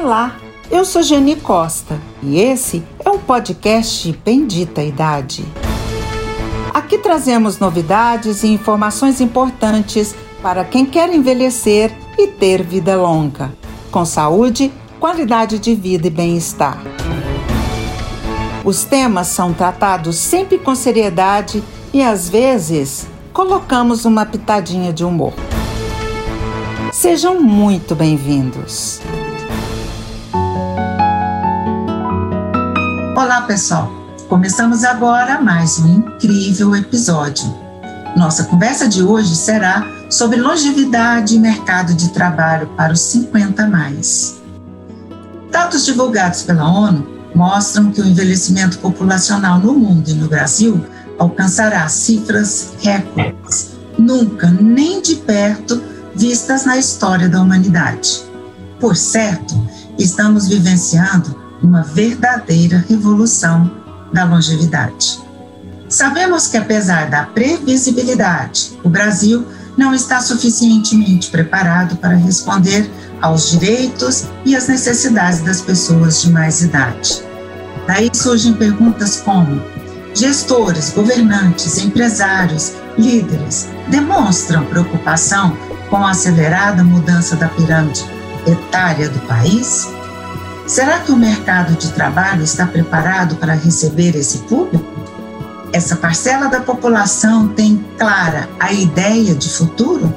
Olá, eu sou Geni Costa e esse é o podcast Bendita Idade. Aqui trazemos novidades e informações importantes para quem quer envelhecer e ter vida longa, com saúde, qualidade de vida e bem-estar. Os temas são tratados sempre com seriedade e às vezes colocamos uma pitadinha de humor. Sejam muito bem-vindos. Olá, pessoal. Começamos agora mais um incrível episódio. Nossa conversa de hoje será sobre longevidade e mercado de trabalho para os 50 mais. Dados divulgados pela ONU mostram que o envelhecimento populacional no mundo e no Brasil alcançará cifras recordes, nunca nem de perto vistas na história da humanidade. Por certo, estamos vivenciando uma verdadeira revolução da longevidade. Sabemos que, apesar da previsibilidade, o Brasil não está suficientemente preparado para responder aos direitos e às necessidades das pessoas de mais idade. Daí surgem perguntas como: gestores, governantes, empresários, líderes demonstram preocupação com a acelerada mudança da pirâmide etária do país? Será que o mercado de trabalho está preparado para receber esse público? Essa parcela da população tem clara a ideia de futuro?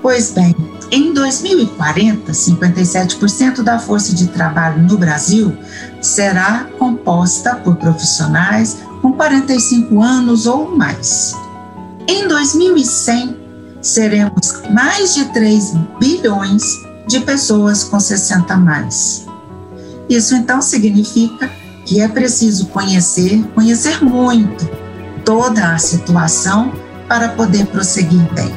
Pois bem, em 2040, 57% da força de trabalho no Brasil será composta por profissionais com 45 anos ou mais. Em 2100, seremos mais de 3 bilhões de pessoas com 60 mais. Isso então significa que é preciso conhecer, conhecer muito toda a situação para poder prosseguir bem.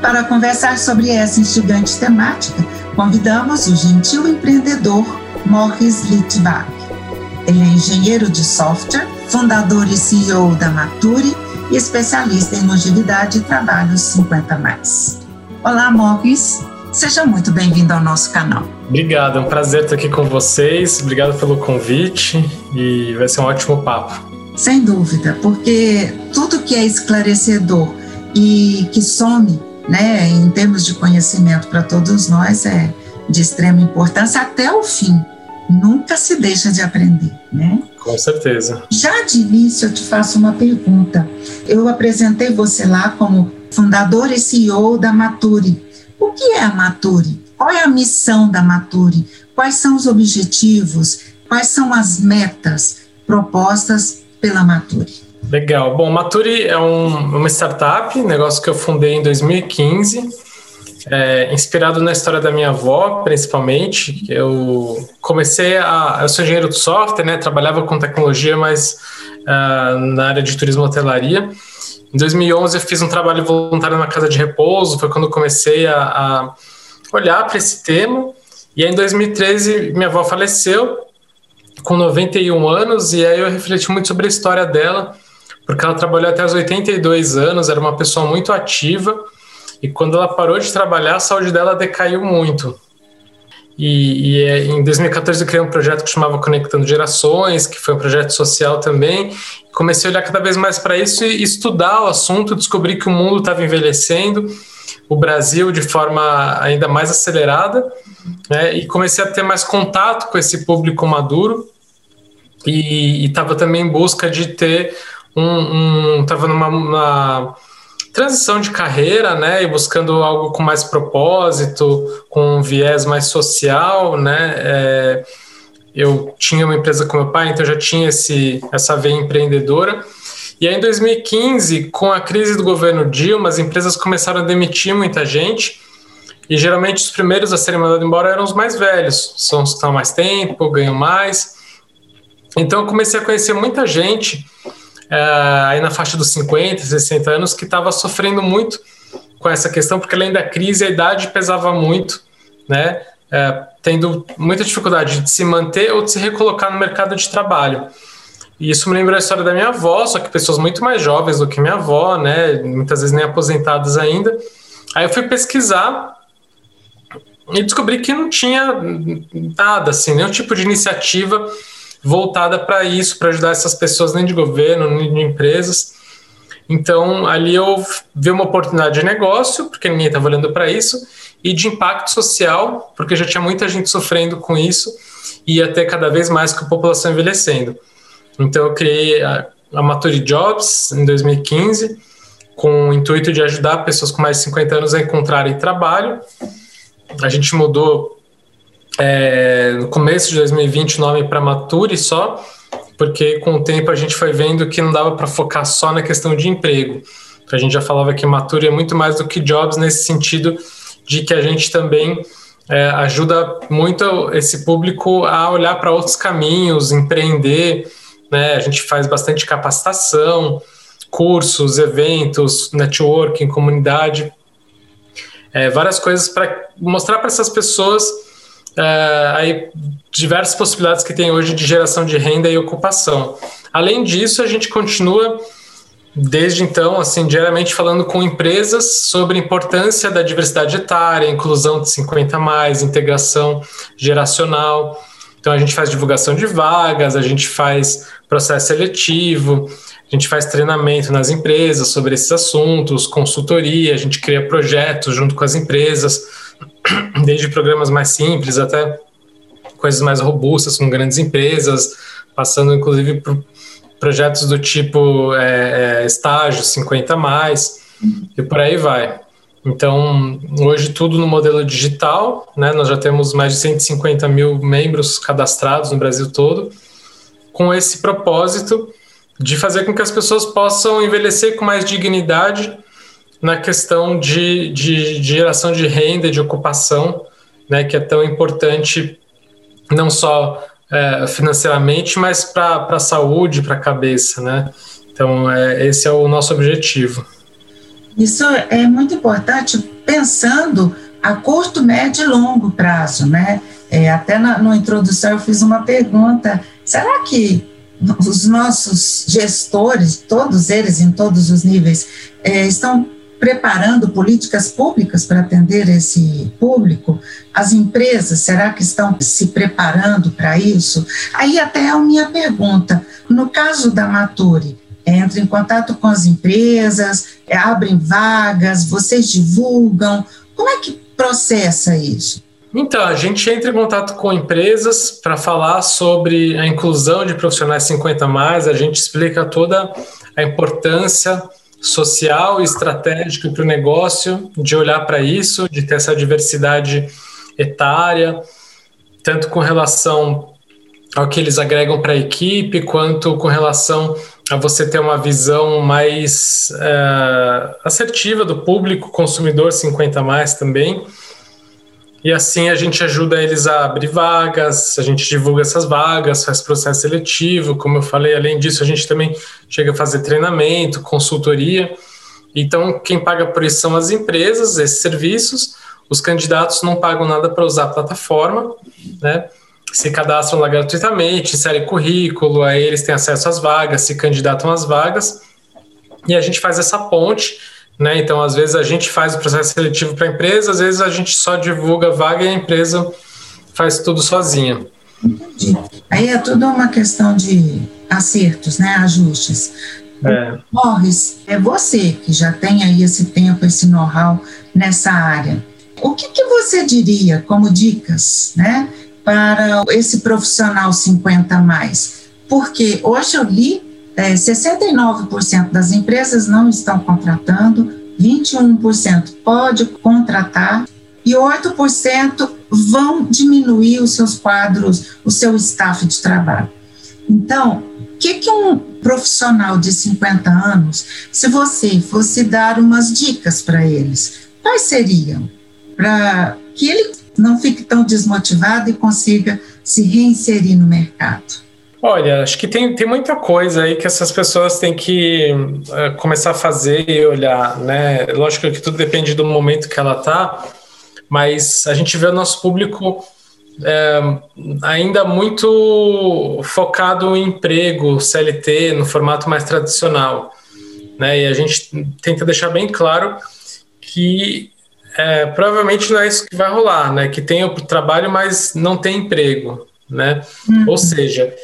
Para conversar sobre essa instigante temática, convidamos o gentil empreendedor Morris Litvak. Ele é engenheiro de software, fundador e CEO da Maturi e especialista em longevidade e trabalhos 50 mais. Olá, Morris. Seja muito bem-vindo ao nosso canal. Obrigado, é um prazer estar aqui com vocês. Obrigado pelo convite e vai ser um ótimo papo. Sem dúvida, porque tudo que é esclarecedor e que some, né, em termos de conhecimento para todos nós é de extrema importância até o fim. Nunca se deixa de aprender, né? Com certeza. Já de início eu te faço uma pergunta. Eu apresentei você lá como fundador e CEO da Maturi. O que é a Maturi? Qual é a missão da Maturi? Quais são os objetivos? Quais são as metas propostas pela Maturi? Legal. Bom, Maturi é um, uma startup, negócio que eu fundei em 2015, é, inspirado na história da minha avó, principalmente. Eu comecei a. Eu sou engenheiro de software, né? Trabalhava com tecnologia, mas uh, na área de turismo e hotelaria. Em 2011 eu fiz um trabalho voluntário na casa de repouso, foi quando comecei a, a olhar para esse tema. E aí em 2013 minha avó faleceu com 91 anos e aí eu refleti muito sobre a história dela, porque ela trabalhou até os 82 anos, era uma pessoa muito ativa e quando ela parou de trabalhar a saúde dela decaiu muito. E, e, é, em 2014 eu criei um projeto que chamava Conectando Gerações, que foi um projeto social também. Comecei a olhar cada vez mais para isso e estudar o assunto, descobri que o mundo estava envelhecendo, o Brasil de forma ainda mais acelerada, né, e comecei a ter mais contato com esse público maduro e estava também em busca de ter um. Um, numa. Uma, transição de carreira, né, e buscando algo com mais propósito, com um viés mais social, né, é, eu tinha uma empresa com meu pai, então já tinha esse, essa veia empreendedora, e aí em 2015, com a crise do governo Dilma, as empresas começaram a demitir muita gente, e geralmente os primeiros a serem mandados embora eram os mais velhos, são os que estão mais tempo, ganham mais, então eu comecei a conhecer muita gente é, aí na faixa dos 50, 60 anos, que estava sofrendo muito com essa questão, porque além da crise, a idade pesava muito, né? É, tendo muita dificuldade de se manter ou de se recolocar no mercado de trabalho. E isso me lembra a história da minha avó, só que pessoas muito mais jovens do que minha avó, né? Muitas vezes nem aposentadas ainda. Aí eu fui pesquisar e descobri que não tinha nada, assim, nenhum tipo de iniciativa voltada para isso, para ajudar essas pessoas, nem de governo, nem de empresas. Então, ali eu vi uma oportunidade de negócio, porque ninguém estava olhando para isso, e de impacto social, porque já tinha muita gente sofrendo com isso, e ter cada vez mais com a população envelhecendo. Então, eu criei a, a Maturi Jobs em 2015, com o intuito de ajudar pessoas com mais de 50 anos a encontrarem trabalho. A gente mudou é, no começo de 2020 o nome para Mature só, porque com o tempo a gente foi vendo que não dava para focar só na questão de emprego. A gente já falava que Mature é muito mais do que jobs nesse sentido de que a gente também é, ajuda muito esse público a olhar para outros caminhos, empreender. Né? A gente faz bastante capacitação, cursos, eventos, networking, comunidade, é, várias coisas para mostrar para essas pessoas é, aí diversas possibilidades que tem hoje de geração de renda e ocupação. Além disso, a gente continua desde então, assim, diariamente falando com empresas sobre a importância da diversidade etária, inclusão de 50 mais, integração geracional. Então a gente faz divulgação de vagas, a gente faz processo seletivo, a gente faz treinamento nas empresas sobre esses assuntos, consultoria, a gente cria projetos junto com as empresas, desde programas mais simples até coisas mais robustas com grandes empresas, passando inclusive por projetos do tipo é, é, estágio 50 mais e por aí vai. Então, hoje tudo no modelo digital, né? Nós já temos mais de 150 mil membros cadastrados no Brasil todo, com esse propósito de fazer com que as pessoas possam envelhecer com mais dignidade na questão de, de, de geração de renda, de ocupação, né? Que é tão importante não só é, financeiramente, mas para a saúde, para a cabeça, né? Então, é, esse é o nosso objetivo. Isso é muito importante pensando a curto, médio e longo prazo, né? É, até na, na introdução eu fiz uma pergunta: será que os nossos gestores, todos eles em todos os níveis, é, estão preparando políticas públicas para atender esse público? As empresas, será que estão se preparando para isso? Aí até é a minha pergunta. No caso da Maturi, entra em contato com as empresas, é, abrem vagas, vocês divulgam. Como é que processa isso? Então, a gente entra em contato com empresas para falar sobre a inclusão de profissionais 50 mais, a gente explica toda a importância social e estratégica para o negócio de olhar para isso, de ter essa diversidade etária, tanto com relação ao que eles agregam para a equipe, quanto com relação a você ter uma visão mais é, assertiva do público consumidor 50 mais também. E assim a gente ajuda eles a abrir vagas, a gente divulga essas vagas, faz processo seletivo, como eu falei, além disso a gente também chega a fazer treinamento, consultoria. Então quem paga por isso são as empresas, esses serviços. Os candidatos não pagam nada para usar a plataforma, né? Se cadastram lá gratuitamente, inserem currículo, aí eles têm acesso às vagas, se candidatam às vagas, e a gente faz essa ponte né? Então, às vezes a gente faz o processo seletivo para a empresa, às vezes a gente só divulga a vaga e a empresa faz tudo sozinha. Entendi. Aí é tudo uma questão de acertos, né? Ajustes. É. Morris, é você que já tem aí esse tempo, esse know-how nessa área. O que, que você diria como dicas, né, para esse profissional 50 mais? Porque hoje eu li é, 69% das empresas não estão contratando, 21% pode contratar e 8% vão diminuir os seus quadros, o seu staff de trabalho. Então, o que, que um profissional de 50 anos, se você fosse dar umas dicas para eles, quais seriam? Para que ele não fique tão desmotivado e consiga se reinserir no mercado. Olha, acho que tem, tem muita coisa aí que essas pessoas têm que uh, começar a fazer e olhar, né? Lógico que tudo depende do momento que ela tá, mas a gente vê o nosso público é, ainda muito focado em emprego, CLT, no formato mais tradicional, né? E a gente tenta deixar bem claro que é, provavelmente não é isso que vai rolar, né? Que tem o trabalho, mas não tem emprego, né? Uhum. Ou seja,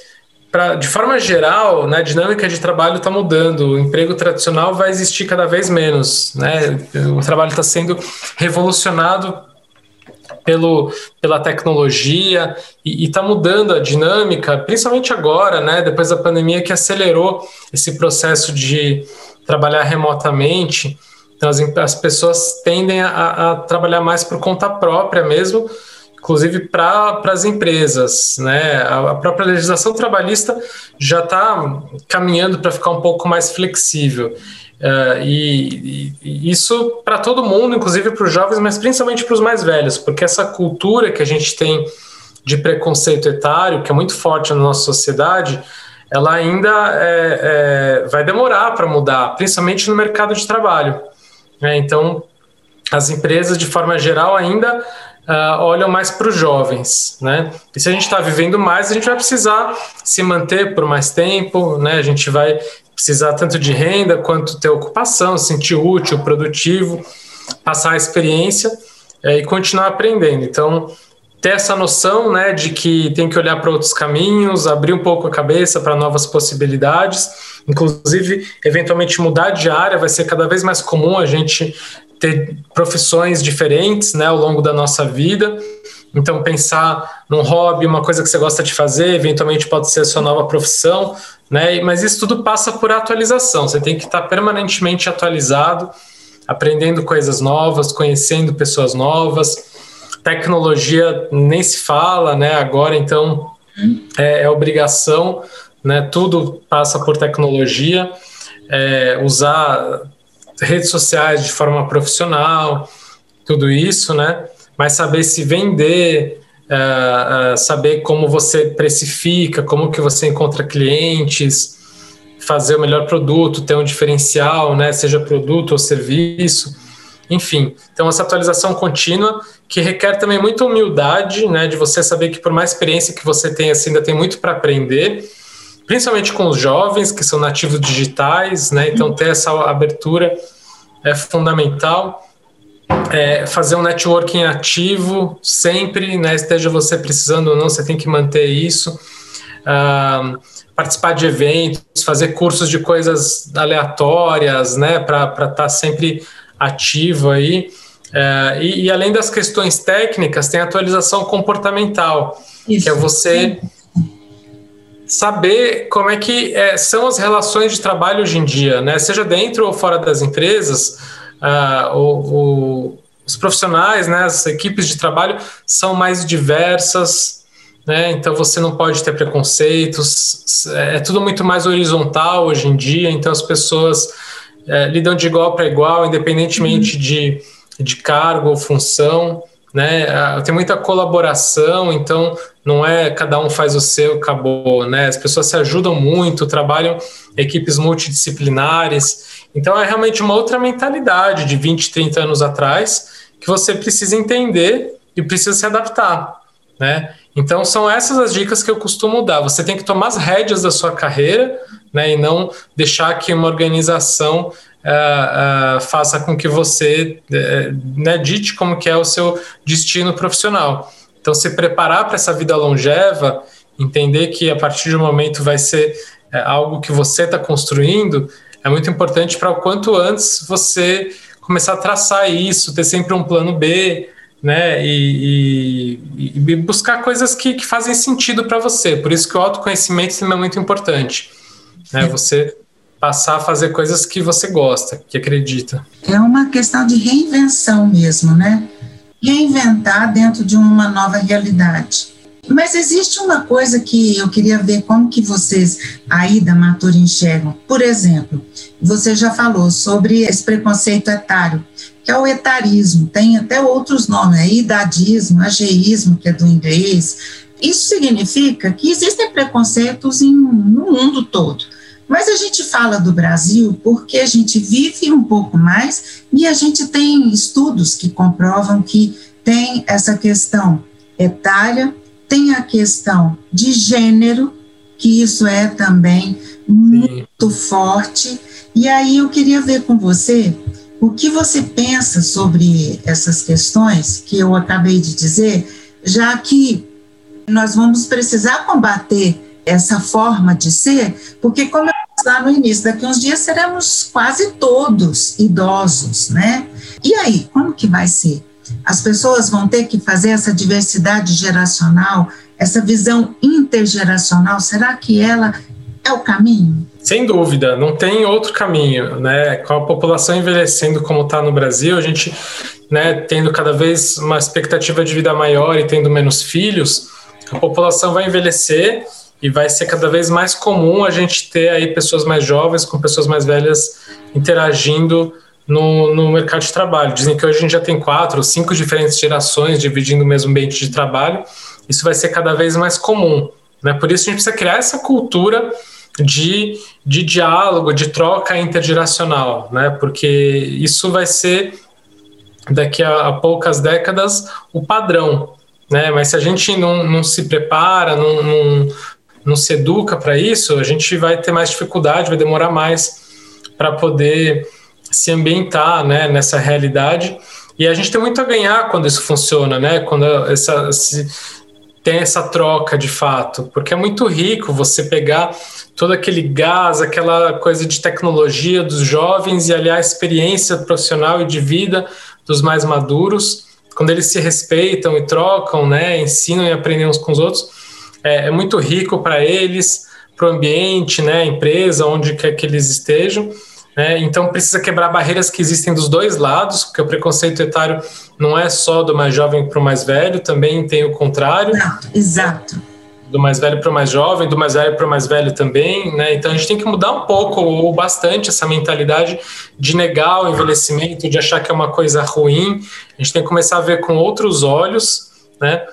pra, de forma geral, né, a dinâmica de trabalho está mudando. O emprego tradicional vai existir cada vez menos, né? O trabalho está sendo revolucionado pelo, pela tecnologia e está mudando a dinâmica, principalmente agora, né, depois da pandemia, que acelerou esse processo de trabalhar remotamente. Então, as, as pessoas tendem a, a trabalhar mais por conta própria mesmo, inclusive para as empresas. Né? A, a, própria legislação trabalhista já está caminhando para ficar um pouco mais flexível. Uh, e, e, isso para todo mundo, inclusive para os jovens, mas principalmente para os mais velhos, porque essa cultura que a gente tem de preconceito etário, que é muito forte na nossa sociedade, ela ainda é, é, vai demorar para mudar, principalmente no mercado de trabalho. Né? Então, as empresas, de forma geral, ainda uh, olham mais para os jovens. Né? E se a gente está vivendo mais, a gente vai precisar se manter por mais tempo, né? a gente vai precisar tanto de renda quanto ter ocupação, se sentir útil, produtivo, passar a experiência é, e continuar aprendendo. Então, ter essa noção né, de que tem que olhar para outros caminhos, abrir um pouco a cabeça para novas possibilidades, inclusive, eventualmente mudar de área, vai ser cada vez mais comum a gente ter profissões diferentes né, ao longo da nossa vida. Então, pensar num hobby, uma coisa que você gosta de fazer, eventualmente pode ser a sua nova profissão, né? Mas isso tudo passa por atualização. Você tem que estar permanentemente atualizado, aprendendo coisas novas, conhecendo pessoas novas. Tecnologia nem se fala, né? Agora, então, é, é obrigação, né? Tudo passa por tecnologia. É, usar redes sociais de forma profissional, tudo isso, né? mas saber se vender, uh, uh, saber como você precifica, como que você encontra clientes, fazer o melhor produto, ter um diferencial, né, seja produto ou serviço, enfim. Então essa atualização contínua que requer também muita humildade, né, de você saber que por mais experiência que você tenha, ainda tem muito para aprender, principalmente com os jovens que são nativos digitais, né, então ter essa abertura é fundamental é, fazer um networking ativo sempre, né, esteja você precisando ou não, você tem que manter isso. Uh, participar de eventos, fazer cursos de coisas aleatórias, né, para estar tá sempre ativo aí. Uh, e, e, além das questões técnicas, tem a atualização comportamental, isso. que é você saber como é que é, são as relações de trabalho hoje em dia, né, seja dentro ou fora das empresas uh, o, o, os profissionais, né, as equipes de trabalho são mais diversas, né, então você não pode ter preconceitos, é, é tudo muito mais horizontal hoje em dia, então as pessoas é, lidam de igual para igual, independentemente uhum. de, de cargo ou função, né, tem muita colaboração, então não é cada um faz o seu, acabou, né, as pessoas se ajudam muito, trabalham equipes multidisciplinares, então é realmente uma outra mentalidade de 20, 30 anos atrás que você precisa entender e precisa se adaptar, né? Então são essas as dicas que eu costumo dar. Você tem que tomar as rédeas da sua carreira, né? E não deixar que uma organização uh, uh, faça com que você uh, né, dite como que é o seu destino profissional. Então se preparar para essa vida longeva, entender que a partir de um momento vai ser algo que você está construindo, é muito importante para o quanto antes você começar a traçar isso, ter sempre um plano B, né? E, e, e buscar coisas que, que fazem sentido para você. Por isso que o autoconhecimento também é muito importante. Né? Você passar a fazer coisas que você gosta, que acredita. É uma questão de reinvenção mesmo, né? Reinventar dentro de uma nova realidade. Mas existe uma coisa que eu queria ver como que vocês aí da Matura enxergam. Por exemplo, você já falou sobre esse preconceito etário, que é o etarismo, tem até outros nomes, é idadismo, ageísmo, que é do inglês. Isso significa que existem preconceitos em, no mundo todo. Mas a gente fala do Brasil porque a gente vive um pouco mais e a gente tem estudos que comprovam que tem essa questão etária tem a questão de gênero, que isso é também muito Sim. forte. E aí eu queria ver com você O que você pensa sobre essas questões que eu acabei de dizer, já que nós vamos precisar combater essa forma de ser, porque como lá no início, daqui uns dias seremos quase todos idosos, né? E aí, como que vai ser? As pessoas vão ter que fazer essa diversidade geracional, essa visão intergeracional, será que ela é o caminho? Sem dúvida, não tem outro caminho, né? Com a população envelhecendo como está no Brasil, a gente, né, tendo cada vez uma expectativa de vida maior e tendo menos filhos, a população vai envelhecer e vai ser cada vez mais comum a gente ter aí pessoas mais jovens com pessoas mais velhas interagindo no, no mercado de trabalho. Dizem que hoje a gente já tem quatro cinco diferentes gerações dividindo o mesmo ambiente de trabalho. Isso vai ser cada vez mais comum. Né? Por isso a gente precisa criar essa cultura de, de diálogo, de troca intergeracional, né? Porque isso vai ser daqui a, a poucas décadas o padrão, né? Mas se a gente não, não se prepara, não, não, não se educa para isso, a gente vai ter mais dificuldade, vai demorar mais para poder se ambientar, né? Nessa realidade. E a gente tem muito a ganhar quando isso funciona, né? Quando essa, se, tem essa troca de fato, porque é muito rico você pegar todo aquele gás, aquela coisa de tecnologia dos jovens e aliar a experiência profissional e de vida dos mais maduros, quando eles se respeitam e trocam, né, ensinam e aprendem uns com os outros, é, é muito rico para eles, para o ambiente, né, empresa, onde quer que eles estejam. Né? Então precisa quebrar barreiras que existem dos dois lados, porque o preconceito etário não é só do mais jovem para o mais velho, também tem o contrário. Exato, exato do mais velho para o mais jovem, do mais velho para o mais velho também, né? Então a gente tem que mudar um pouco ou bastante essa mentalidade de negar o envelhecimento, de achar que é uma coisa ruim. A gente tem que começar a ver com outros olhos, né?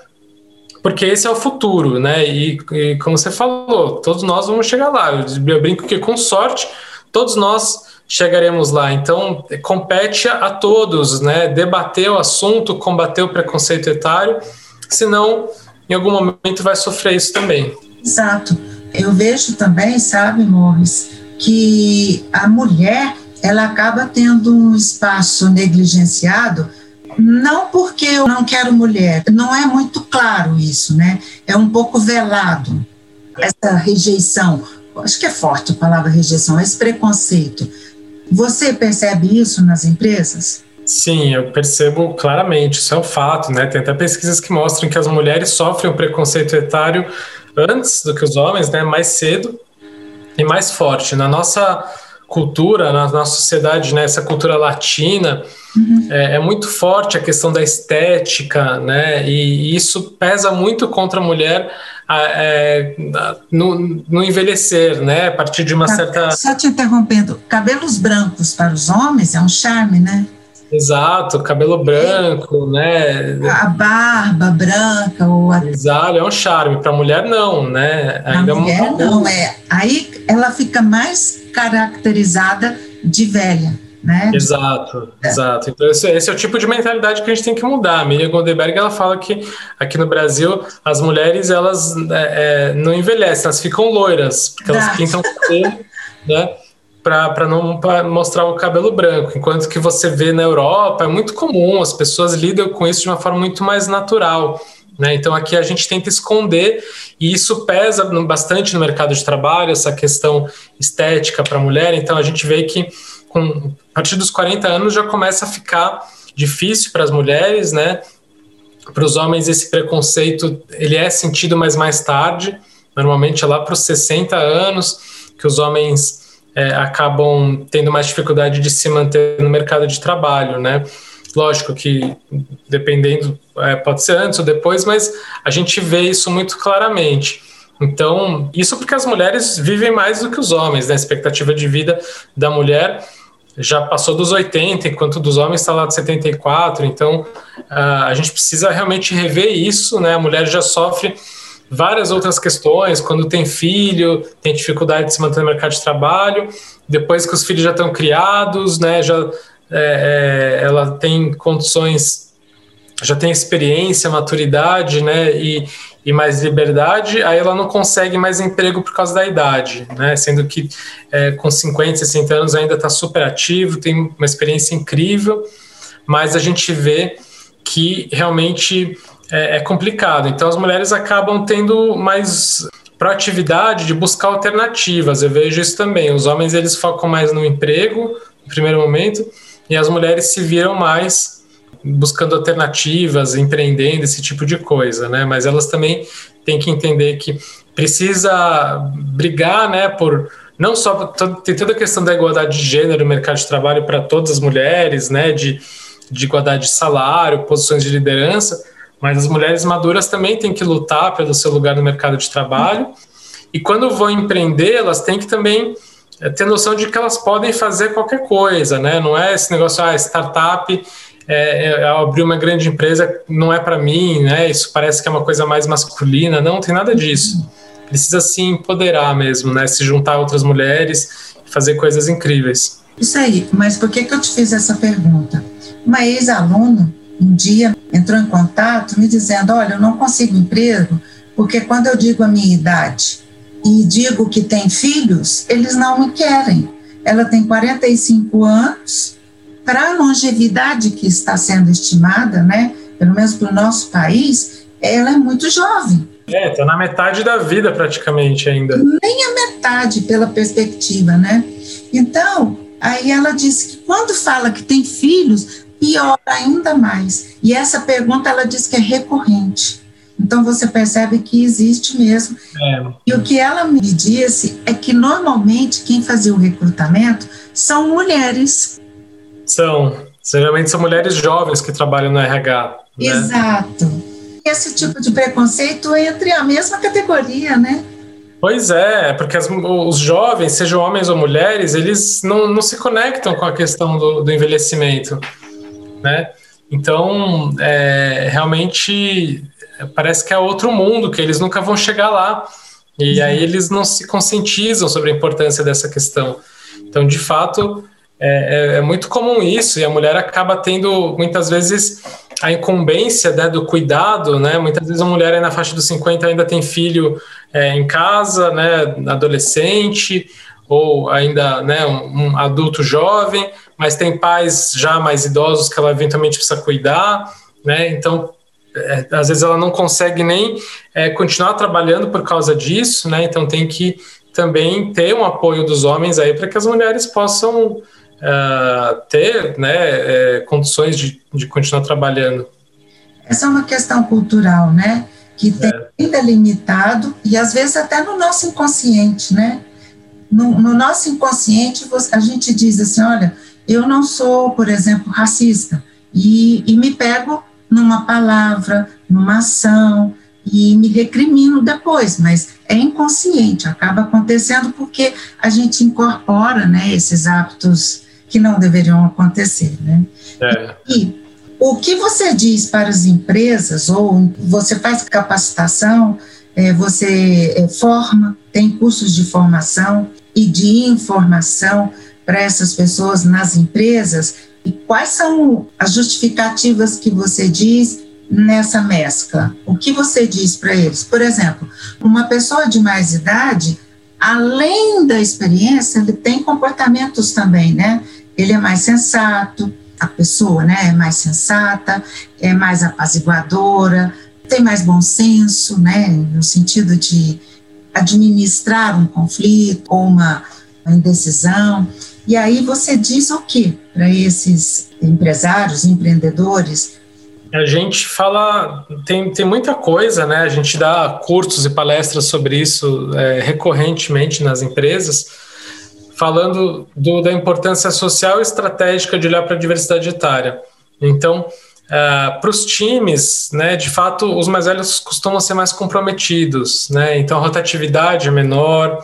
Porque esse é o futuro, né? E, e como você falou, todos nós vamos chegar lá. Eu, eu brinco que com sorte todos nós chegaremos lá. Então compete a todos, né? Debater o assunto, combater o preconceito etário, senão em algum momento vai sofrer isso também. Exato. Eu vejo também, sabe, Morris, que a mulher ela acaba tendo um espaço negligenciado, não porque eu não quero mulher, não é muito claro isso, né? É um pouco velado essa rejeição. Acho que é forte a palavra rejeição, esse preconceito. Você percebe isso nas empresas? Sim, eu percebo claramente, isso é um fato, né? Tem até pesquisas que mostram que as mulheres sofrem o preconceito etário antes do que os homens, né? Mais cedo e mais forte. Na nossa cultura, na nossa sociedade, né? Essa cultura latina, uhum. é, é, muito forte a questão da estética, né? E, e isso pesa muito contra a mulher é, no, no, envelhecer, né? A partir de uma certa. Só te interrompendo, cabelos brancos para os homens é um charme, né? Exato, cabelo branco, né? A barba branca. Ou a... Exato, é um charme. Para a mulher, não, né? Ainda a é mulher, é não, é. Aí ela fica mais caracterizada de velha. Né? Exato, é. exato. Então, esse, esse, é o tipo de mentalidade que a gente tem que mudar. A Miriam Gondenberg ela fala que aqui no Brasil as mulheres elas é, é, não envelhecem, elas ficam loiras, porque elas pintam o cabelo, né? para não pra mostrar o cabelo branco, enquanto que você vê na Europa é muito comum, as pessoas lidam com isso de uma forma muito mais natural. Né? Então aqui a gente tenta esconder e isso pesa bastante no mercado de trabalho, essa questão estética para a mulher. Então a gente vê que com, a partir dos 40 anos já começa a ficar difícil para as mulheres, né? Para os homens esse preconceito ele é sentido mais mais tarde, normalmente é lá para os 60 anos que os homens é, acabam tendo mais dificuldade de se manter no mercado de trabalho, né? Lógico que dependendo, é, pode ser antes ou depois, mas a gente vê isso muito claramente. Então, isso porque as mulheres vivem mais do que os homens, né? A expectativa de vida da mulher já passou dos 80, enquanto dos homens está lá de 74. Então, a gente precisa realmente rever isso, né? A mulher já sofre várias outras questões, quando tem filho, tem dificuldade de se manter no mercado de trabalho, depois que os filhos já estão criados, né, já é, é, ela tem condições já tem experiência, maturidade, né, e, e mais liberdade, aí ela não consegue mais emprego por causa da idade, né, sendo que é, com 50, 60 anos ainda está super ativo, tem uma experiência incrível, mas a gente vê que realmente é, é complicado. Então as mulheres acabam tendo mais proatividade de buscar alternativas. Eu vejo isso também. Os homens eles focam mais no emprego no primeiro momento e as mulheres se viram mais buscando alternativas, empreendendo esse tipo de coisa, né? Mas elas também têm que entender que precisa brigar, né, por não só tem toda a questão da igualdade de gênero no mercado de trabalho para todas as mulheres, né, de, de igualdade de salário, posições de liderança, mas as mulheres maduras também têm que lutar pelo seu lugar no mercado de trabalho. E quando vão empreender, elas têm que também eh, ter noção de que elas podem fazer qualquer coisa, né? Não é esse negócio, ah, startup, é, é, abrir uma grande empresa não é para mim, né? Isso parece que é uma coisa mais masculina. Não, não tem nada disso. Precisa se empoderar mesmo, né? Se juntar a outras mulheres e fazer coisas incríveis. Isso aí, mas por que, que eu te fiz essa pergunta? Uma ex-aluna um dia entrou em contato me dizendo: Olha, eu não consigo emprego porque quando eu digo a minha idade e digo que tem filhos, eles não me querem. Ela tem 45 anos, para a longevidade que está sendo estimada, né, pelo menos para o nosso país, ela é muito jovem. É, está na metade da vida praticamente ainda. Nem a metade pela perspectiva, né? Então, aí ela disse que quando fala que tem filhos, piora ainda mais. E essa pergunta ela diz que é recorrente. Então você percebe que existe mesmo. É. E o que ela me disse é que normalmente quem fazia o recrutamento são mulheres. São. Geralmente são mulheres jovens que trabalham no RH. Né? Exato. Esse tipo de preconceito entre a mesma categoria, né? Pois é, porque as, os jovens, sejam homens ou mulheres, eles não, não se conectam com a questão do, do envelhecimento né? Então, é, realmente parece que é outro mundo, que eles nunca vão chegar lá. E aí eles não se conscientizam sobre a importância dessa questão. Então, de fato, é, é, é muito comum isso, e a mulher acaba tendo, muitas vezes, a incumbência né, do cuidado, né? Muitas vezes a mulher aí na faixa dos 50 ainda tem filho é, em casa, né, adolescente, ou ainda né, um, um adulto jovem, mas tem pais já mais idosos que ela eventualmente precisa cuidar, né? Então, é, às vezes ela não consegue nem é, continuar trabalhando por causa disso, né? Então tem que também ter um apoio dos homens aí para que as mulheres possam uh, ter né, é, condições de, de continuar trabalhando. Essa é uma questão cultural, né? Que tem é. delimitado e às vezes até no nosso inconsciente, né? No, no nosso inconsciente, a gente diz assim: olha, eu não sou, por exemplo, racista, e, e me pego numa palavra, numa ação, e me recrimino depois, mas é inconsciente, acaba acontecendo porque a gente incorpora né, esses hábitos que não deveriam acontecer. Né? É. E o que você diz para as empresas, ou você faz capacitação, é, você é, forma, tem cursos de formação e de informação para essas pessoas nas empresas e quais são as justificativas que você diz nessa mescla? O que você diz para eles? Por exemplo, uma pessoa de mais idade, além da experiência, ele tem comportamentos também, né? Ele é mais sensato, a pessoa, né, é mais sensata, é mais apaziguadora, tem mais bom senso, né, no sentido de administrar um conflito ou uma, indecisão. E aí você diz o que para esses empresários, empreendedores? A gente fala, tem, tem muita coisa, né? A gente dá cursos e palestras sobre isso é, recorrentemente nas empresas, falando do, da importância social e estratégica de olhar para a diversidade etária. Então, Uh, para os times, né, de fato, os mais velhos costumam ser mais comprometidos, né, então a rotatividade é menor,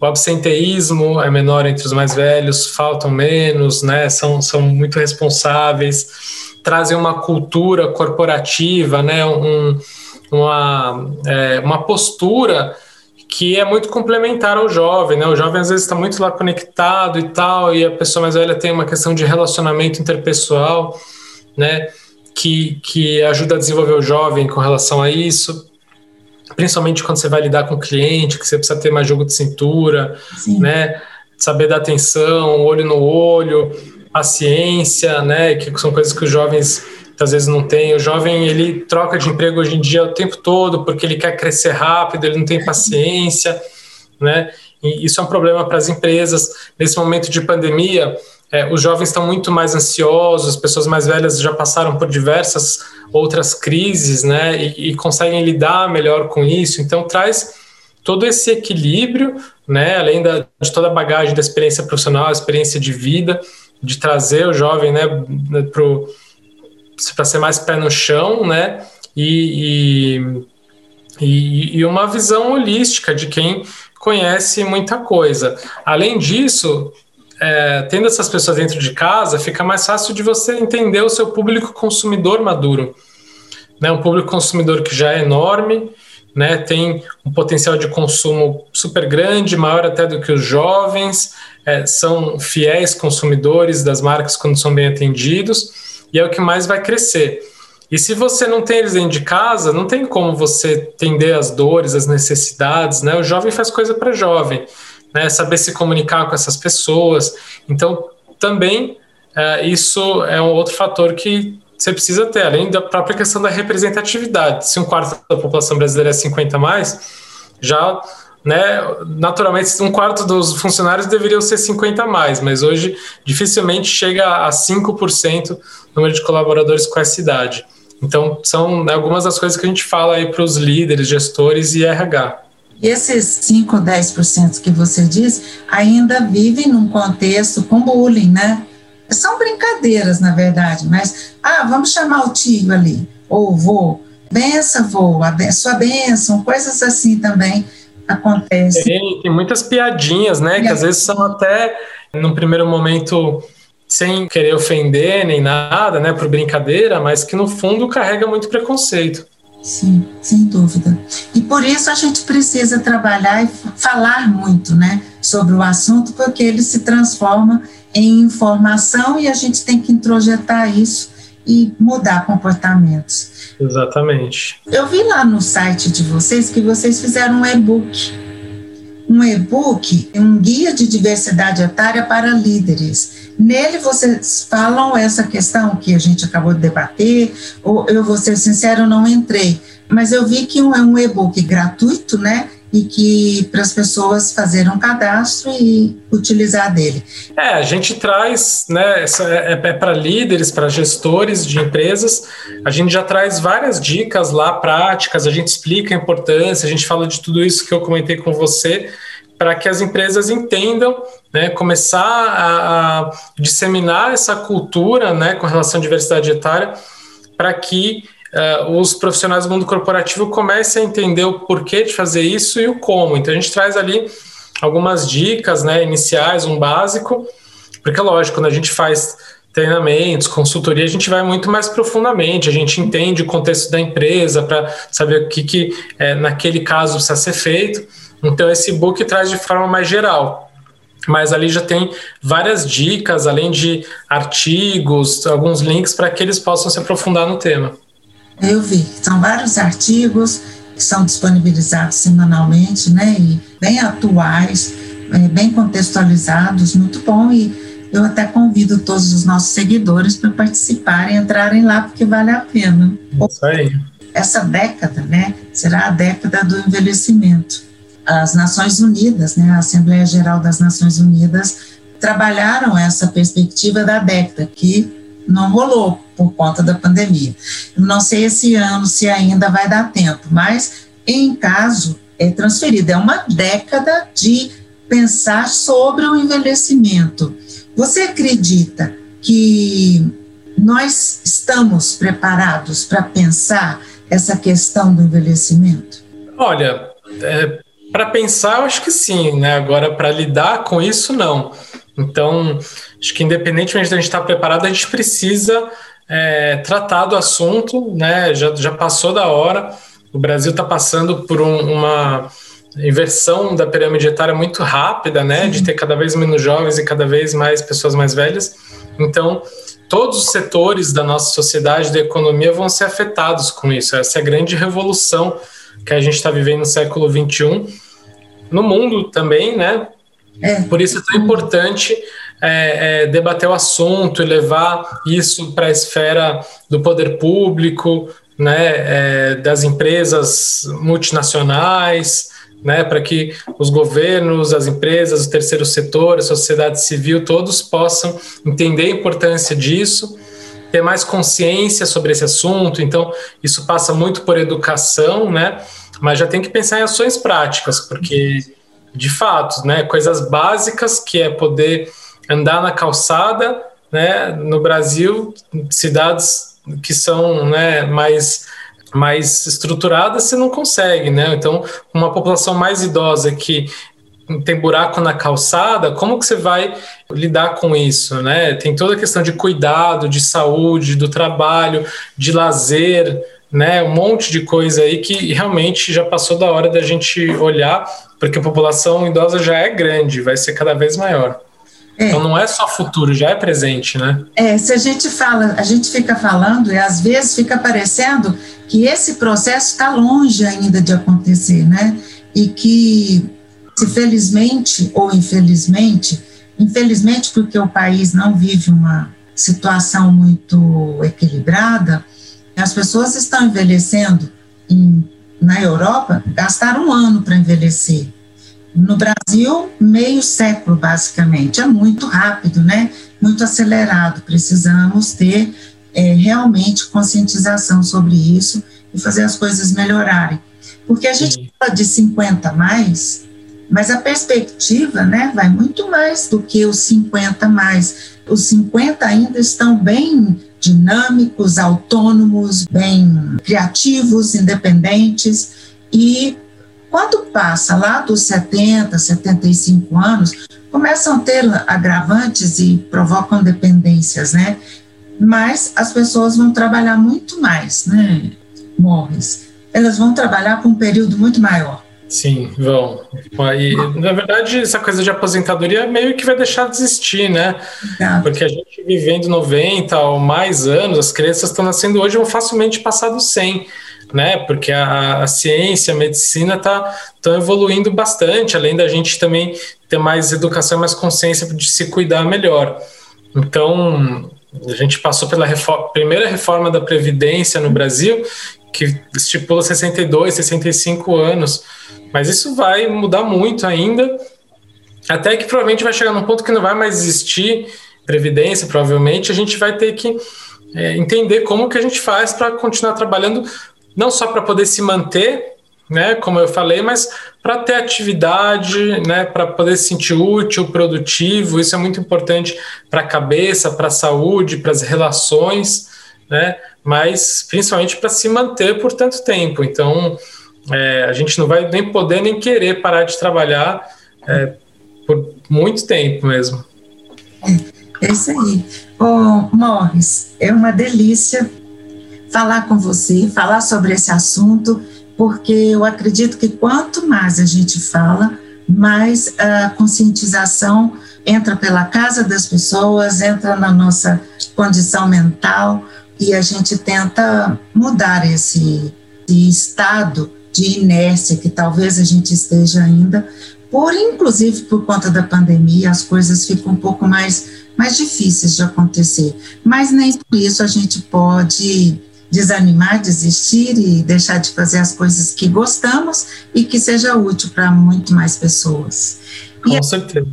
o absenteísmo é menor entre os mais velhos, faltam menos, né? São, são muito responsáveis, trazem uma cultura corporativa, né? Um, uma, é, uma postura que é muito complementar ao jovem, né? O jovem às vezes está muito lá conectado e tal, e a pessoa mais velha tem uma questão de relacionamento interpessoal, né? que, que ajuda a desenvolver o jovem com relação a isso, principalmente quando você vai lidar com o cliente, que você precisa ter mais jogo de cintura, Sim. né? Saber dar atenção, olho no olho, paciência, né? Que são coisas que os jovens às vezes não têm. O jovem ele troca de emprego hoje em dia o tempo todo porque ele quer crescer rápido, ele não tem paciência, né? E isso é um problema para as empresas. Nesse momento de pandemia, é, os jovens estão muito mais ansiosos, as pessoas mais velhas já passaram por diversas outras crises, né? E, e conseguem lidar melhor com isso. Então, traz todo esse equilíbrio, né? Além da, de toda a bagagem da experiência profissional, experiência de vida, de trazer o jovem, né, para ser mais pé no chão, né? E, e, e uma visão holística de quem conhece muita coisa. Além disso, é, tendo essas pessoas dentro de casa, fica mais fácil de você entender o seu público consumidor maduro. Né? Um público consumidor que já é enorme, né? tem um potencial de consumo super grande, maior até do que os jovens, é, são fiéis consumidores das marcas quando são bem atendidos, e é o que mais vai crescer. E se você não tem eles dentro de casa, não tem como você entender as dores, as necessidades, né? O jovem faz coisa para jovem né, saber se comunicar com essas pessoas. Então, também é, isso é um outro fator que você precisa ter, além da própria questão da representatividade. Se um quarto da população brasileira é 50 mais, já, né, naturalmente, um quarto dos funcionários deveriam ser 50 mais, mas hoje dificilmente chega a 5% o número de colaboradores com essa idade. Então, são né, algumas das coisas que a gente fala aí para os líderes, gestores e RH. E esses 5 ou 10% que você diz ainda vivem num contexto com bullying, né? São brincadeiras, na verdade, mas, ah, vamos chamar o tio ali, ou o vô, benção, vô, a sua benção, coisas assim também acontecem. Tem, tem muitas piadinhas, né, que às vezes são até, num primeiro momento, sem querer ofender nem nada, né, por brincadeira, mas que no fundo carrega muito preconceito. Sim, sem dúvida. E por isso a gente precisa trabalhar e falar muito, né, sobre o assunto, porque ele se transforma em informação e a gente tem que introjetar isso e mudar comportamentos. Exatamente. Eu vi lá no site de vocês que vocês fizeram um e-book. Um e-book, um guia de diversidade etária para líderes. Nele vocês falam essa questão que a gente acabou de debater, ou eu vou ser sincero, não entrei, mas eu vi que é um e-book gratuito, né? E que para as pessoas fazerem um cadastro e utilizar dele. É, a gente traz, né? É, é, para líderes, para gestores de empresas, a gente já traz várias dicas lá, práticas, a gente explica a importância, a gente fala de tudo isso que eu comentei com você para que as empresas entendam, né, começar a, a, disseminar essa cultura né, com relação à diversidade etária, para que uh, os profissionais do mundo corporativo comecem a entender o porquê de fazer isso e o como. Então a gente traz ali algumas dicas né, iniciais, um básico, porque lógico, quando a gente faz treinamentos, consultoria, a gente vai muito mais profundamente, a gente entende o contexto da empresa para saber o que, que é, naquele caso precisa ser feito. Então, esse book traz de forma mais geral. Mas ali já tem várias dicas, além de artigos, alguns links para que eles possam se aprofundar no tema. Eu vi, são vários artigos que são disponibilizados semanalmente, né? E bem atuais, é, bem contextualizados, muito bom. E eu até convido todos os nossos seguidores para participarem, entrarem lá, porque vale a pena. Isso aí. Essa década, né? Será a década do envelhecimento as Nações Unidas, né, a Assembleia Geral das Nações Unidas, trabalharam essa perspectiva da década, que não rolou por conta da pandemia. Não sei esse ano se ainda vai dar tempo, mas em caso é transferido. É uma década de pensar sobre o envelhecimento. Você acredita que nós estamos preparados para pensar essa questão do envelhecimento? Olha, é, para pensar, eu acho que sim, né? Agora, para lidar com isso, não. Então, acho que independentemente da gente estar preparado, a gente precisa é, tratar do assunto, né? Já, já passou da hora. O Brasil está passando por um, uma inversão da pirâmide etária muito rápida, né? De ter cada vez menos jovens e cada vez mais pessoas mais velhas. Então, todos os setores da nossa sociedade, da economia, vão ser afetados com isso. Essa é a grande revolução que a gente está vivendo no século XXI, no mundo também, né? É. Por isso é tão importante é, é, debater o assunto e levar isso para a esfera do poder público, né, é, das empresas multinacionais, né, para que os governos, as empresas, o terceiro setor, a sociedade civil, todos possam entender a importância disso, ter mais consciência sobre esse assunto. Então, isso passa muito por educação, né, mas já tem que pensar em ações práticas, porque, de fato, né, coisas básicas que é poder andar na calçada, né, no Brasil, cidades que são né, mais mais estruturadas você não consegue, né? Então, uma população mais idosa que tem buraco na calçada, como que você vai lidar com isso, né? Tem toda a questão de cuidado, de saúde, do trabalho, de lazer, né? Um monte de coisa aí que realmente já passou da hora da gente olhar, porque a população idosa já é grande, vai ser cada vez maior. É. Então não é só futuro, já é presente, né? É, se a gente fala, a gente fica falando e às vezes fica parecendo que esse processo está longe ainda de acontecer, né? E que, se felizmente ou infelizmente, infelizmente porque o país não vive uma situação muito equilibrada, as pessoas estão envelhecendo em, na Europa, gastaram um ano para envelhecer. No Brasil, meio século, basicamente. É muito rápido, né? Muito acelerado. Precisamos ter é, realmente conscientização sobre isso e fazer as coisas melhorarem. Porque a gente fala de 50 mais, mas a perspectiva né, vai muito mais do que os 50 mais. Os 50 ainda estão bem dinâmicos, autônomos, bem criativos, independentes e quando passa lá dos 70, 75 anos, começam a ter agravantes e provocam dependências, né? Mas as pessoas vão trabalhar muito mais, né, Morris? Elas vão trabalhar por um período muito maior. Sim, vão. E, na verdade, essa coisa de aposentadoria meio que vai deixar de existir, né? Exato. Porque a gente vivendo 90 ou mais anos, as crianças estão nascendo hoje vão facilmente passar dos 100 né? Porque a, a ciência, a medicina tá tão evoluindo bastante, além da gente também ter mais educação, mais consciência de se cuidar melhor. Então, a gente passou pela reforma, primeira reforma da Previdência no Brasil, que estipula 62, 65 anos, mas isso vai mudar muito ainda, até que provavelmente vai chegar num ponto que não vai mais existir Previdência, provavelmente, a gente vai ter que é, entender como que a gente faz para continuar trabalhando não só para poder se manter, né, como eu falei, mas para ter atividade, né, para poder se sentir útil, produtivo, isso é muito importante para a cabeça, para a saúde, para as relações, né, mas principalmente para se manter por tanto tempo. Então, é, a gente não vai nem poder nem querer parar de trabalhar é, por muito tempo mesmo. É, isso aí. Ô, Morris, é uma delícia falar com você, falar sobre esse assunto, porque eu acredito que quanto mais a gente fala, mais a conscientização entra pela casa das pessoas, entra na nossa condição mental e a gente tenta mudar esse, esse estado de inércia que talvez a gente esteja ainda, por inclusive por conta da pandemia, as coisas ficam um pouco mais mais difíceis de acontecer. Mas nem por isso a gente pode desanimar, desistir e deixar de fazer as coisas que gostamos e que seja útil para muito mais pessoas. Com e, certeza.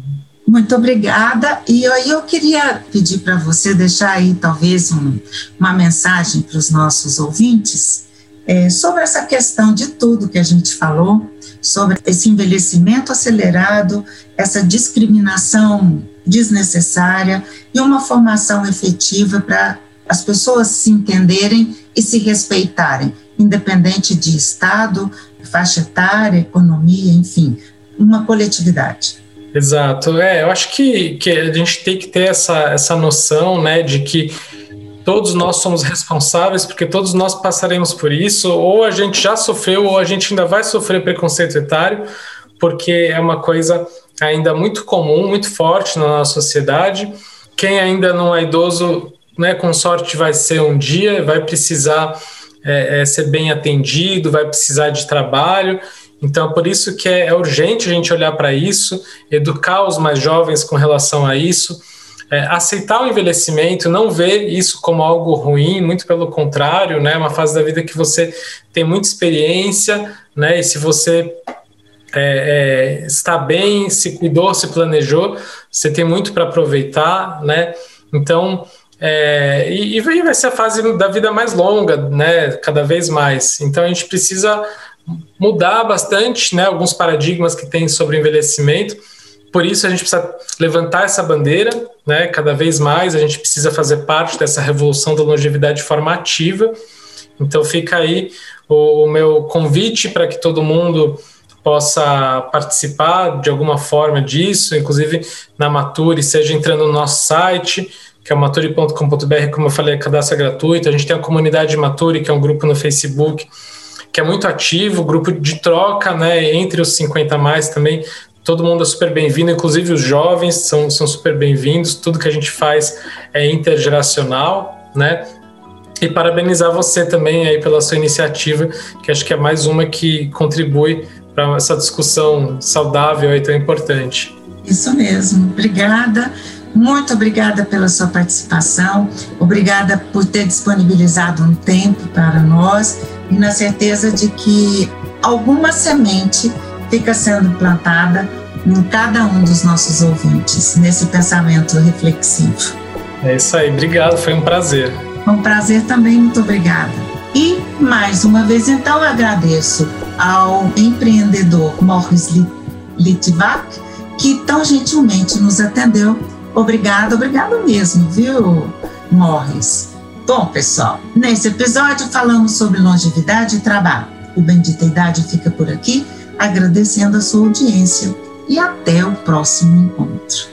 Muito obrigada. E aí eu queria pedir para você deixar aí talvez um, uma mensagem para os nossos ouvintes é, sobre essa questão de tudo que a gente falou, sobre esse envelhecimento acelerado, essa discriminação desnecessária e uma formação efetiva para as pessoas se entenderem e se respeitarem, independente de estado, faixa etária, economia, enfim, uma coletividade. Exato, é, eu acho que, que a gente tem que ter essa, essa noção, né, de que todos nós somos responsáveis, porque todos nós passaremos por isso, ou a gente já sofreu, ou a gente ainda vai sofrer preconceito etário, porque é uma coisa ainda muito comum, muito forte na nossa sociedade, quem ainda não é idoso, né, com sorte vai ser um dia, vai precisar é, é, ser bem atendido, vai precisar de trabalho. Então, por isso que é, é urgente a gente olhar para isso, educar os mais jovens com relação a isso, é, aceitar o envelhecimento, não ver isso como algo ruim, muito pelo contrário, né? Uma fase da vida que você tem muita experiência, né? E se você é, é, está bem, se cuidou, se planejou, você tem muito para aproveitar, né? Então, é, e, e vai ser a fase da vida mais longa, né? Cada vez mais. Então, a gente precisa mudar bastante, né, alguns paradigmas que tem sobre envelhecimento. Por isso a gente precisa levantar essa bandeira, né, cada vez mais a gente precisa fazer parte dessa revolução da longevidade formativa. Então fica aí o, o meu convite para que todo mundo possa participar de alguma forma disso, inclusive na Mature, seja entrando no nosso site, que é mature.com.br, como eu falei, é cadastro gratuito. A gente tem a comunidade Mature, que é um grupo no Facebook, que é muito ativo, grupo de troca, né, entre os 50 mais também. Todo mundo é super bem-vindo, inclusive os jovens são, são super bem-vindos. Tudo que a gente faz é intergeracional, né? E parabenizar você também aí pela sua iniciativa, que acho que é mais uma que contribui para essa discussão saudável e tão importante. Isso mesmo. Obrigada. Muito obrigada pela sua participação, obrigada por ter disponibilizado um tempo para nós e na certeza de que alguma semente fica sendo plantada em cada um dos nossos ouvintes, nesse pensamento reflexivo. É isso aí, obrigado, foi um prazer. Um prazer também, muito obrigada. E mais uma vez, então, agradeço ao empreendedor Morris Litvak, que tão gentilmente nos atendeu Obrigada, obrigado mesmo, viu, Morris? Bom, pessoal, nesse episódio falamos sobre longevidade e trabalho. O Bendita Idade fica por aqui, agradecendo a sua audiência e até o próximo encontro.